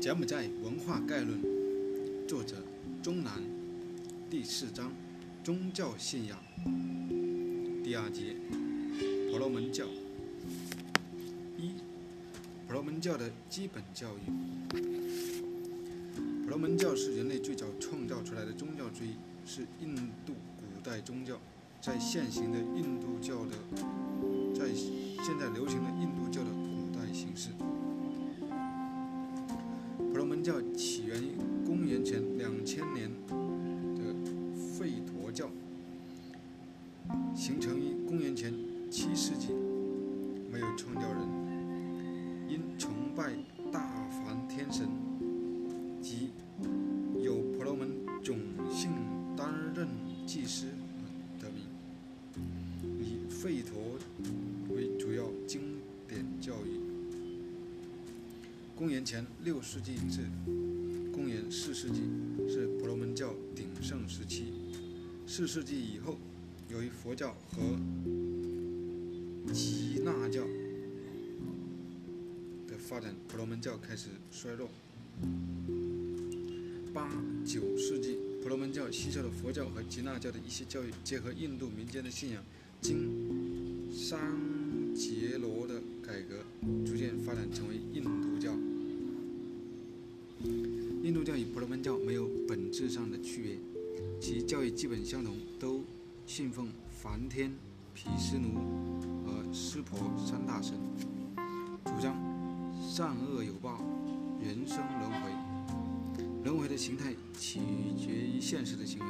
柬埔寨文化概论，作者钟南，第四章，宗教信仰，第二节，婆罗门教。一，婆罗门教的基本教育。婆罗门教是人类最早创造出来的宗教之一，是印度古代宗教，在现行的印度教的，在现在流行的印度教的古代形式。教起源于公元前两千年的吠陀教，形成于公元前七世纪，没有创教人，因崇拜大梵天神及有婆罗门种姓担任祭司而得名，以吠陀公元前六世纪至公元四世纪是婆罗门教鼎盛时期。四世纪以后，由于佛教和耆那教的发展，婆罗门教开始衰落。八九世纪，婆罗门教吸收了佛教和耆那教的一些教育，结合印度民间的信仰，经桑杰罗的改革，逐渐发展成为印度印度教与婆罗门教没有本质上的区别，其教义基本相同，都信奉梵天、毗湿奴和湿婆三大神，主张善恶有报、人生轮回。轮回的形态取决于现实的行为，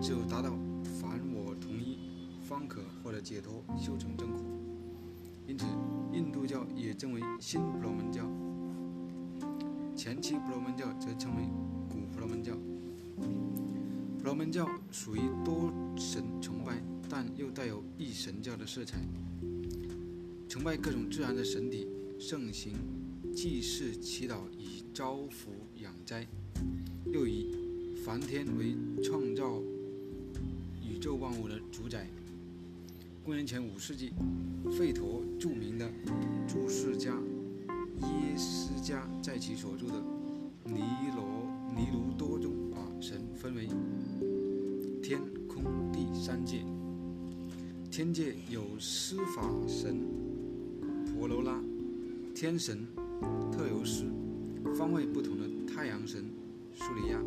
只有达到凡我同一，方可获得解脱，修成正果。因此，印度教也称为新婆罗门教。前期婆罗门教则称为古婆罗门教。婆罗门教属于多神崇拜，但又带有一神教的色彩，崇拜各种自然的神体，盛行祭祀祈祷以招福养灾，又以梵天为创造宇宙万物的主宰。公元前五世纪，吠陀著名的注释家。耶斯加在其所著的《尼罗尼卢多》中，把神分为天、空、地三界。天界有司法神婆罗拉、天神特尤斯、方位不同的太阳神苏里亚、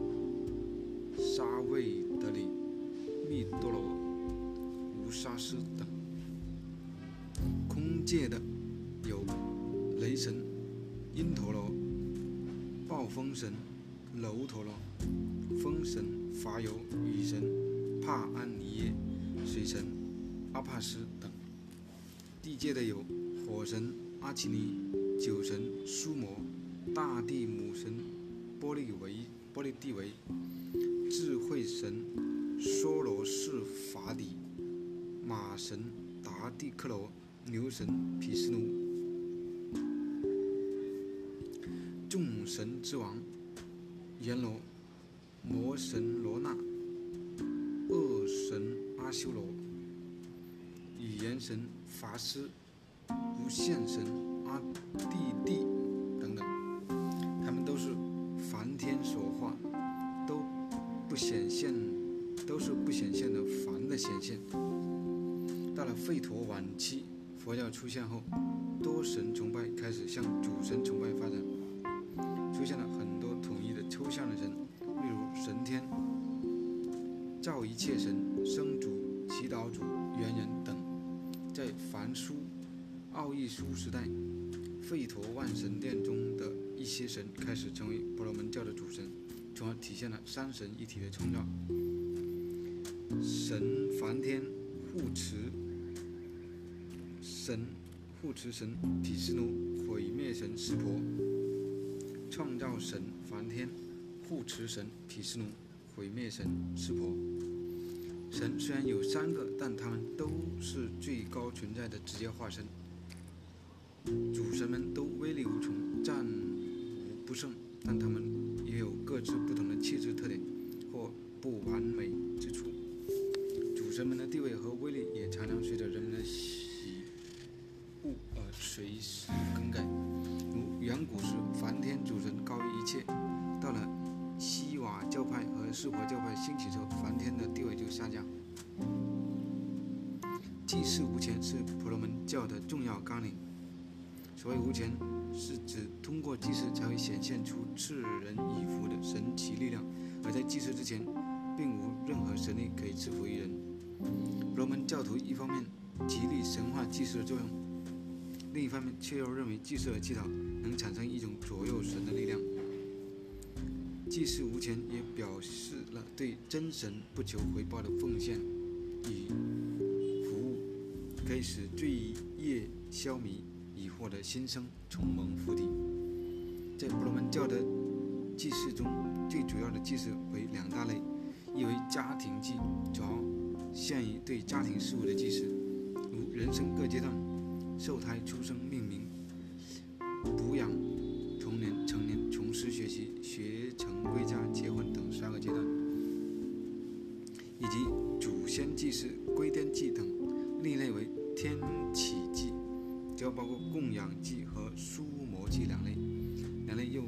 沙卫德里、密多罗、乌沙斯等。空界的。因陀罗、暴风神、楼陀罗、风神伐尤、雨神帕安尼耶、水神阿帕斯等；地界的有火神阿奇尼、酒神苏摩、大地母神波利维、波利蒂维、智慧神梭罗士法底、马神达蒂克罗、牛神毗湿奴。众神之王阎罗、魔神罗那、恶神阿修罗、语言神法师、无限神阿地地等等，他们都是梵天所化，都不显现，都是不显现的梵的显现。到了吠陀晚期，佛教出现后，多神崇拜开始向主神崇拜发展。奥义书时代，吠陀万神殿中的一些神开始成为婆罗门教的主神，从而体现了三神一体的创造。神梵天护持神护持神毗湿奴，毁灭神湿婆。创造神梵天，护持神毗湿奴，毁灭神湿婆。神虽然有三个，但他们都是最高存在的直接化身。主神们都威力无穷，战无不胜，但他们也有各自不同的气质特点或不完美之处。主神们的地位和威力也常常随着人们的喜恶而随时更改。如远古时，梵天主神高于一切。到了西瓦教派和湿婆教派兴起之后，梵天的地位就下降。祭祀无钱是婆罗门教的重要纲领。所谓无钱，是指通过祭祀才会显现出赐人以福的神奇力量，而在祭祀之前，并无任何神力可以赐福于人。罗门教徒一方面极力神化祭祀的作用，另一方面却又认为祭祀和祈祷能产生一种左右神的力量。祭祀无钱也表示了对真神不求回报的奉献与服务，可以使罪业消弭，以获得新生，重蒙福地。在婆罗门教的祭祀中，最主要的祭祀为两大类，一为家庭祭，主要限于对家庭事务的祭祀，如人生各阶段、受胎、出生、命名、补养、童年、成年、从事学习、学成归家、结婚等三个阶段，以及祖先祭祀、归天祭等。另一类为天启祭，主要包括供养祭和梳摩祭两类。两类又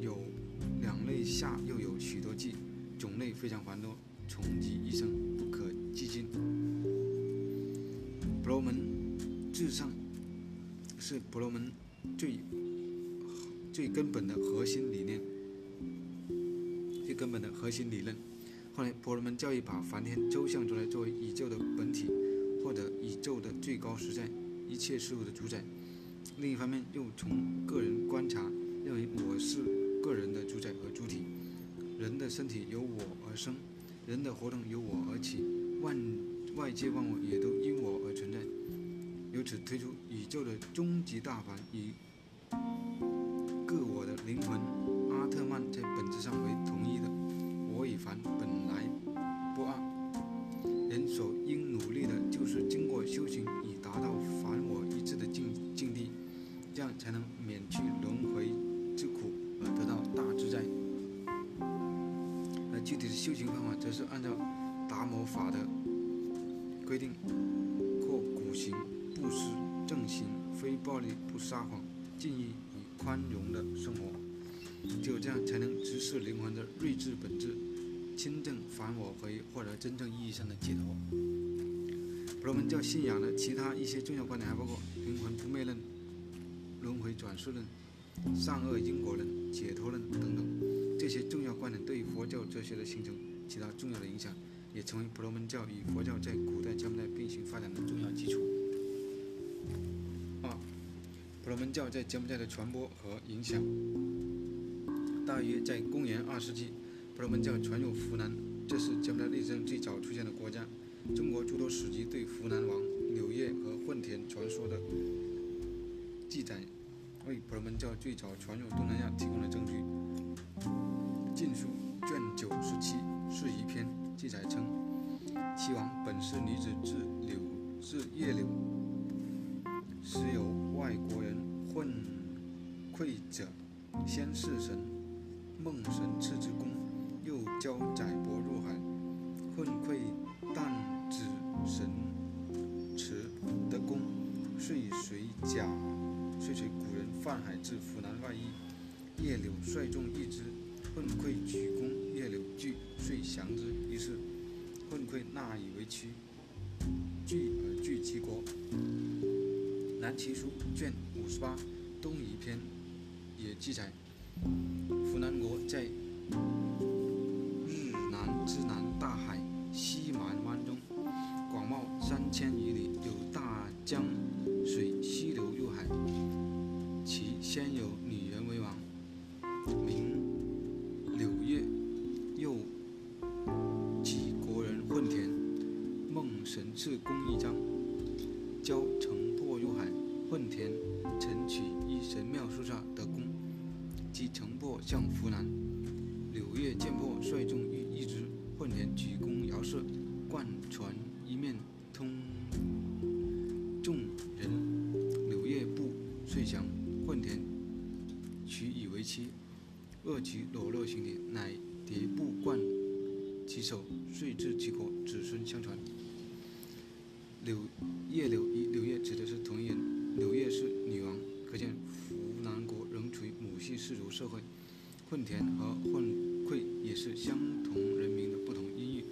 有两类下又有许多祭，种类非常繁多，穷极一生不可计尽。婆罗门至上是婆罗门最最根本的核心理念，最根本的核心理论。后来，婆罗门教义把梵天抽象出来作为宇宙的本体，或者宇宙的最高实在，一切事物的主宰。另一方面，又从个人观察，认为我是个人的主宰和主体，人的身体由我而生，人的活动由我而起，万外界万物也都因我而存在。由此推出宇宙的终极大法与撒谎、敬意与宽容的生活。只有这样，才能直视灵魂的睿智本质，亲正凡我可以，获得真正意义上的解脱。婆罗门教信仰的其他一些重要观点还包括灵魂不灭论、轮回转世论、善恶因果论、解脱论等等。这些重要观点对于佛教哲学的形成起到重要的影响，也成为婆罗门教与佛教在古代柬埔寨并行发展的重要基础。婆罗门教在柬埔寨的传播和影响。大约在公元二世纪，婆罗门教传入湖南，这是柬埔寨历史上最早出现的国家。中国诸多史籍对湖南王柳叶和混田传说的记载，为婆罗门教最早传入东南亚提供了证据。《晋书》卷九十七《释疑篇》记载称，其王本是女子，字柳，字叶柳。时有外国人混窥者，先是神，梦神赐之功，又教载帛入海，混窥但子神池得功，遂随甲，遂随古人泛海至湖南外夷。叶柳率众议之，混窥举功，叶柳惧，遂降之。于是混窥纳以为屈，惧而据其国。《南齐书》卷五十八《东夷篇》也记载，湖南国在日南之南大海西蛮湾中，广袤三千余里，有大江水溪流入海。其先有女人为王，名柳叶，又几国人混田，梦神赐功一混田陈取一神庙树下得功，即城破向湖南。柳叶剑破，率众欲一之。混田举弓遥射，贯船一面通众人。柳叶不遂降，混田取以为妻，恶其裸露形体，乃叠布贯其手，遂至其国，子孙相传。柳叶柳与柳叶指的是同一人。柳叶是女王，可见湖南国仍处于母系氏族社会。混田和混溃也是相同人名的不同音译。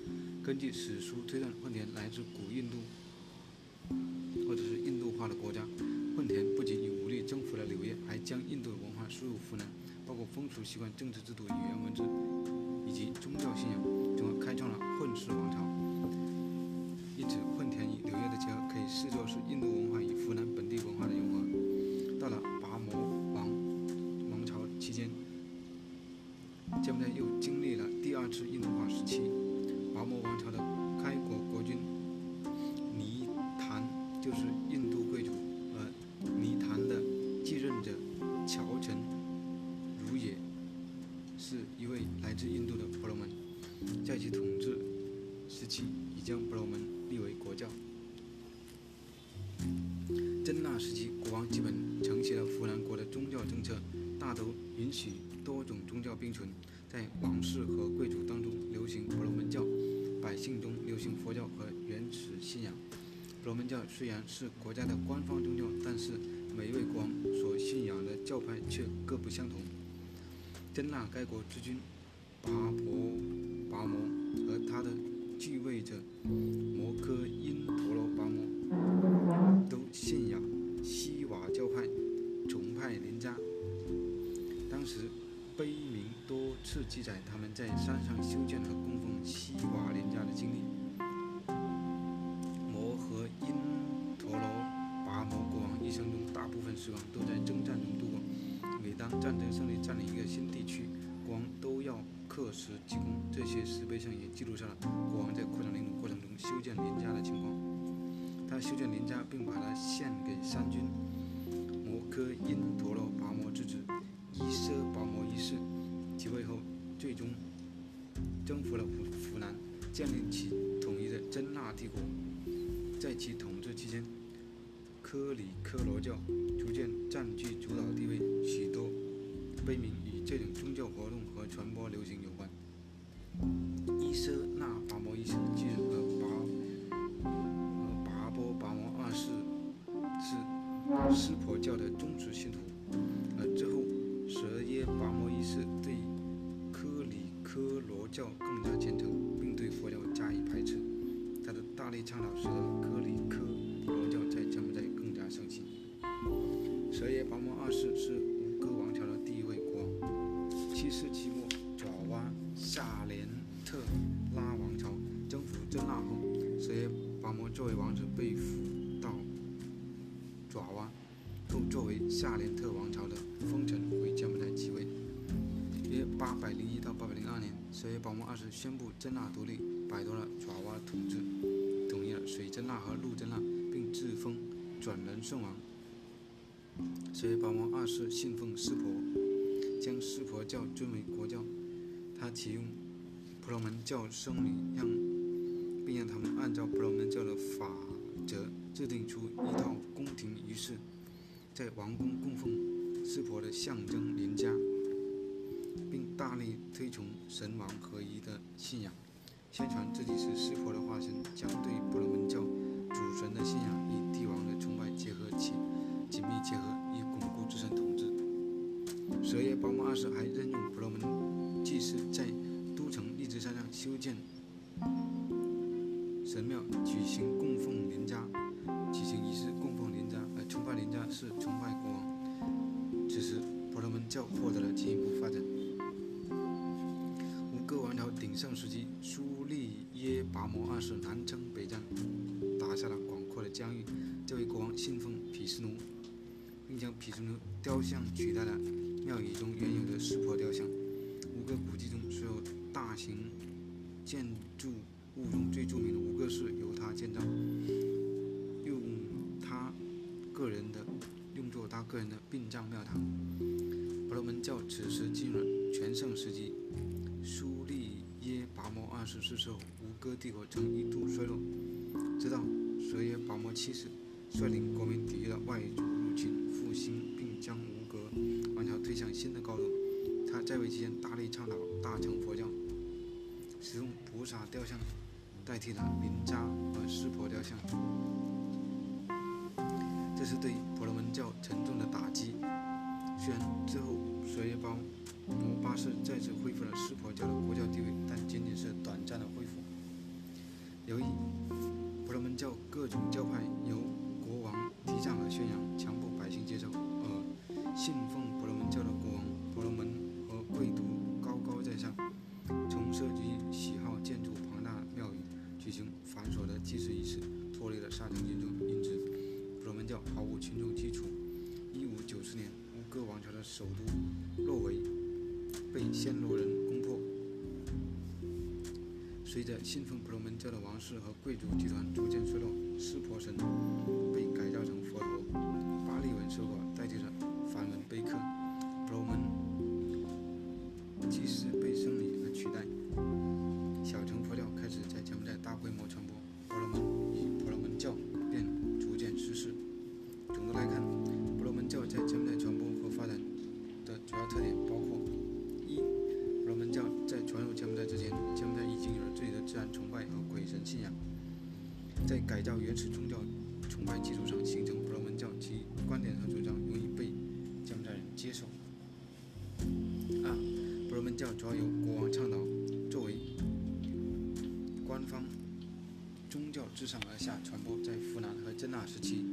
根据史书推断，混田来自古印度或者是印度化的国家。混田不仅以武力征服了柳叶，还将印度的文化输入湖南，包括风俗习惯、政治制度、语言文字以及宗教信仰，从而开创了混世王朝。以视作是印度文化与湖南本地文化的融合。到了拔摩王王朝期间。柬埔寨又经历了第二次印度化时期。拔摩王朝的开国国君尼檀就是印度贵族，而尼檀的继任者乔臣如也是一位来自印度的婆罗门，在其统治时期已将婆罗门立为国教。真腊时期，国王基本承袭了弗兰国的宗教政策，大都允许多种宗教并存。在王室和贵族当中流行婆罗门教，百姓中流行佛教和原始信仰。婆罗门教虽然是国家的官方宗教，但是每一位国王所信仰的教派却各不相同。真腊该国之君拔婆拔摩和他的继位者摩诃因陀罗拔摩都信仰记载他们在山上修建和供奉西瓦林家的经历。摩诃因陀罗拔摩国王一生中大部分时光都在征战中度过。每当战争胜利占领一个新地区，国王都要刻石记功。这些石碑上也记录下了国王在扩张领土过程中修建林家的情况。他修建林家，并把它献给三军摩诃因陀罗拔摩之子。伊舍拔，最终征服了湖湖南，建立起统一的真腊帝国。在其统治期间，科里科罗教逐渐占据主导地位，许多碑铭与这种宗教活动和传播流行有关。伊舍那拔摩一世继任和拔和拔波拔摩二世是湿婆教的忠实信徒，佛教更加虔诚，并对佛教加以排斥。他的大力倡导使得科里科罗教在柬埔寨更加盛行。舍耶拔摩二世是吴哥王朝的第一位国王。七世纪末，爪哇夏连特拉王朝征服真腊后，舍耶拔摩作为王子被俘到爪哇。后作为夏连特王朝的封臣回柬埔寨即位。约八百零一到八百零二年，舍耶拔摩二世宣布真腊独立，摆脱了爪哇统治，统一了水真腊和陆真腊，并自封转轮圣王。舍耶拔摩二世信奉湿婆，将湿婆教尊为国教。他启用婆罗门教僧侣，让并让他们按照婆罗门教的法则制定出一套宫廷仪式。在王宫供奉湿婆的象征林家，大力推崇神王合一的信仰，宣传自己是湿婆的化身，将对婆罗门教主神的信仰与帝王的崇拜结合起，紧密结合以巩固自身统治。舍耶拔摩二世还任用婆罗门祭司在都城荔枝山上修建神庙，举行供奉林家。举行仪式供奉林家，而崇拜林家是崇拜国王。此时，婆罗门教获得了进一步发展。盛时期，苏利耶拔摩二世南征北战，打下了广阔的疆域。这位国王信奉毗湿奴，并将毗湿奴雕像取代了庙宇中原有的湿婆雕像。五个古迹中所有大型建筑物中最著名的五个是由他建造。用他个人的用作他个人的殡葬庙堂。婆罗门教此时进入了全盛时期。苏利拔摩二世逝世后，吴哥帝国曾一度衰落，直到舍耶拔摩七世率领国民抵御了外族入侵，复兴并将吴哥王朝推向新的高度。他在位期间大力倡导大乘佛教，使用菩萨雕像代替了林扎和湿婆雕像。这是对婆罗门教沉重的打击。虽然最后舍耶包摩巴士再次恢复了湿婆教的国教地位，但仅仅是短暂的恢复。由于婆罗门教各种教派首都洛维被暹罗人攻破。随着信奉婆罗门教的王室和贵族集团逐渐衰落，湿婆神被改造成佛陀，巴利文说过代替了梵文碑刻，婆罗门祭司被僧侣而取代，崇拜和鬼神信仰，在改造原始宗教崇拜基础上形成婆罗门教，其观点和主张容易被柬埔寨人接受。二、婆罗门教主要由国王倡导，作为官方宗教自上而下传播，在扶南和真纳时期。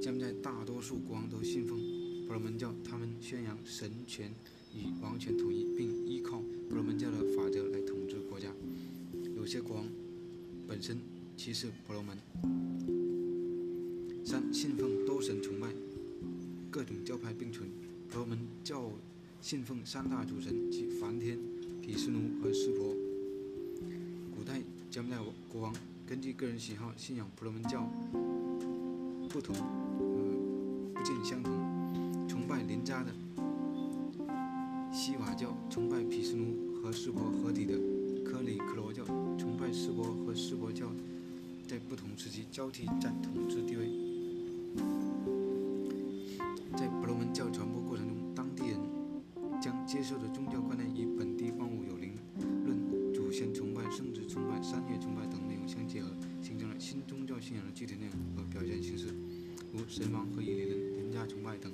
柬埔寨大多数国王都信奉婆罗门教，他们宣扬神权与王权统一，并依靠婆罗门教的法则来。些国王本身歧视婆罗门。三、信奉多神崇拜，各种教派并存。婆罗门教信奉三大主神，即梵天、毗湿奴和湿婆。古代柬埔寨国王根据个人喜好信仰婆罗门教不同。不尽相同，崇拜林扎的西瓦教，崇拜毗湿奴和湿婆合体的科里克罗，拜湿婆和湿婆教，在不同时期交替占统治地位。在婆罗门教传播过程中，当地人将接受的宗教观念与本地万物有灵论、祖先崇拜、圣子崇拜、三月崇拜等内容相结合，形成了新宗教信仰的具体内容和表现形式，如神王和以利人。家崇拜等，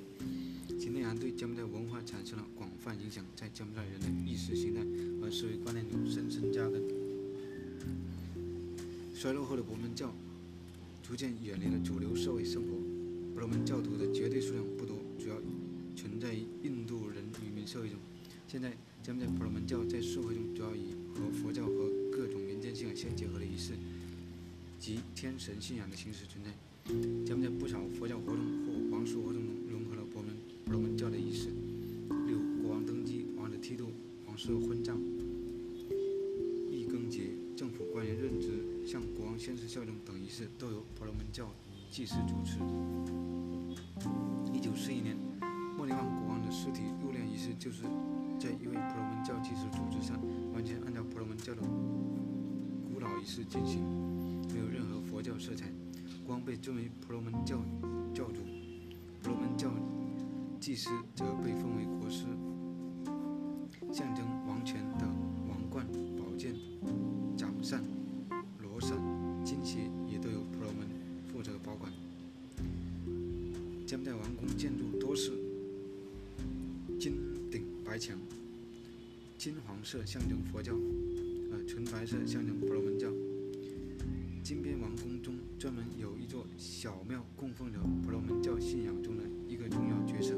其内涵对柬埔寨文化产生了广泛影响，在柬埔寨人的意识形态和思维观念中深深扎根。衰落后的婆罗门教逐渐远离了主流社会生活，婆罗门教徒的绝对数量不多，主要存在于印度人渔民社会中。现在，柬埔寨婆罗门教在社会中主要以和佛教和各种民间信仰相结合的仪式及天神信仰的形式存在。柬埔寨不少佛教活动或皇室活动中融合了婆罗门婆罗门教的仪式，例如国王登基、王子剃度、皇室婚葬、易更节、政府官员任职、宣誓效忠等仪式都由婆罗门教祭司主持。一九四一年，莫里旺国王的尸体入殓仪式就是在一位婆罗门教祭司组织上，完全按照婆罗门教的古老仪式进行，没有任何佛教色彩。光被尊为婆罗门教教主，婆罗门教祭司则被封为国师，柬埔寨王宫建筑多是金顶白墙，金黄色象征佛教，呃，纯白色象征婆罗门教。金边王宫中专门有一座小庙，供奉着婆罗门教信仰中的一个重要角色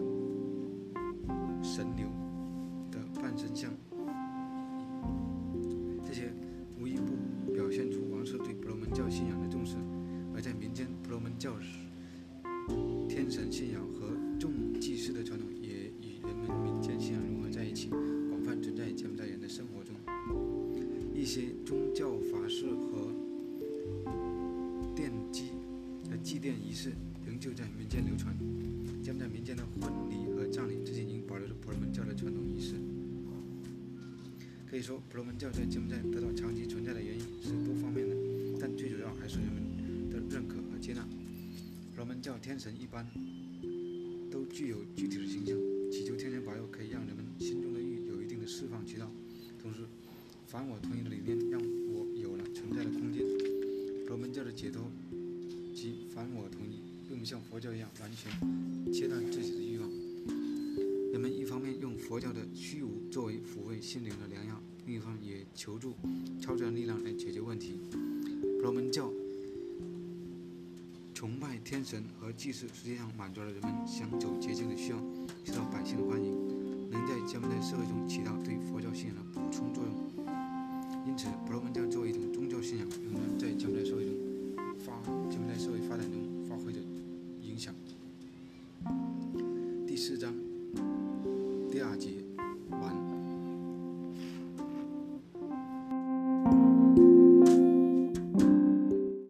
——神牛的半身像。教法式和奠基的祭奠仪式仍旧在民间流传。柬埔寨民间的婚礼和葬礼至今仍保留着婆罗门教的传统仪式。可以说，婆罗门教在柬埔寨得到长期存在的原因是多方面的，但最主要还是人们的认可和接纳。婆罗门教天神一般都具有具体的形象，祈求天神保佑可以让人们心中的欲有一定的释放渠道，同时，反我同意的理念让存在的空间。罗门教的解脱及反我同意，并不像佛教一样完全切断自己的欲望。人们一方面用佛教的虚无作为抚慰心灵的良药，另一方面也求助超自然力量来解决问题。罗门教崇拜天神和祭祀，实际上满足了人们想走捷径的需要，受到百姓的欢迎，能在将来社会中起到对佛教信仰的补充作用。因此，婆罗门教作为一种宗教信仰，仍然在将来社会中发将来社会发展中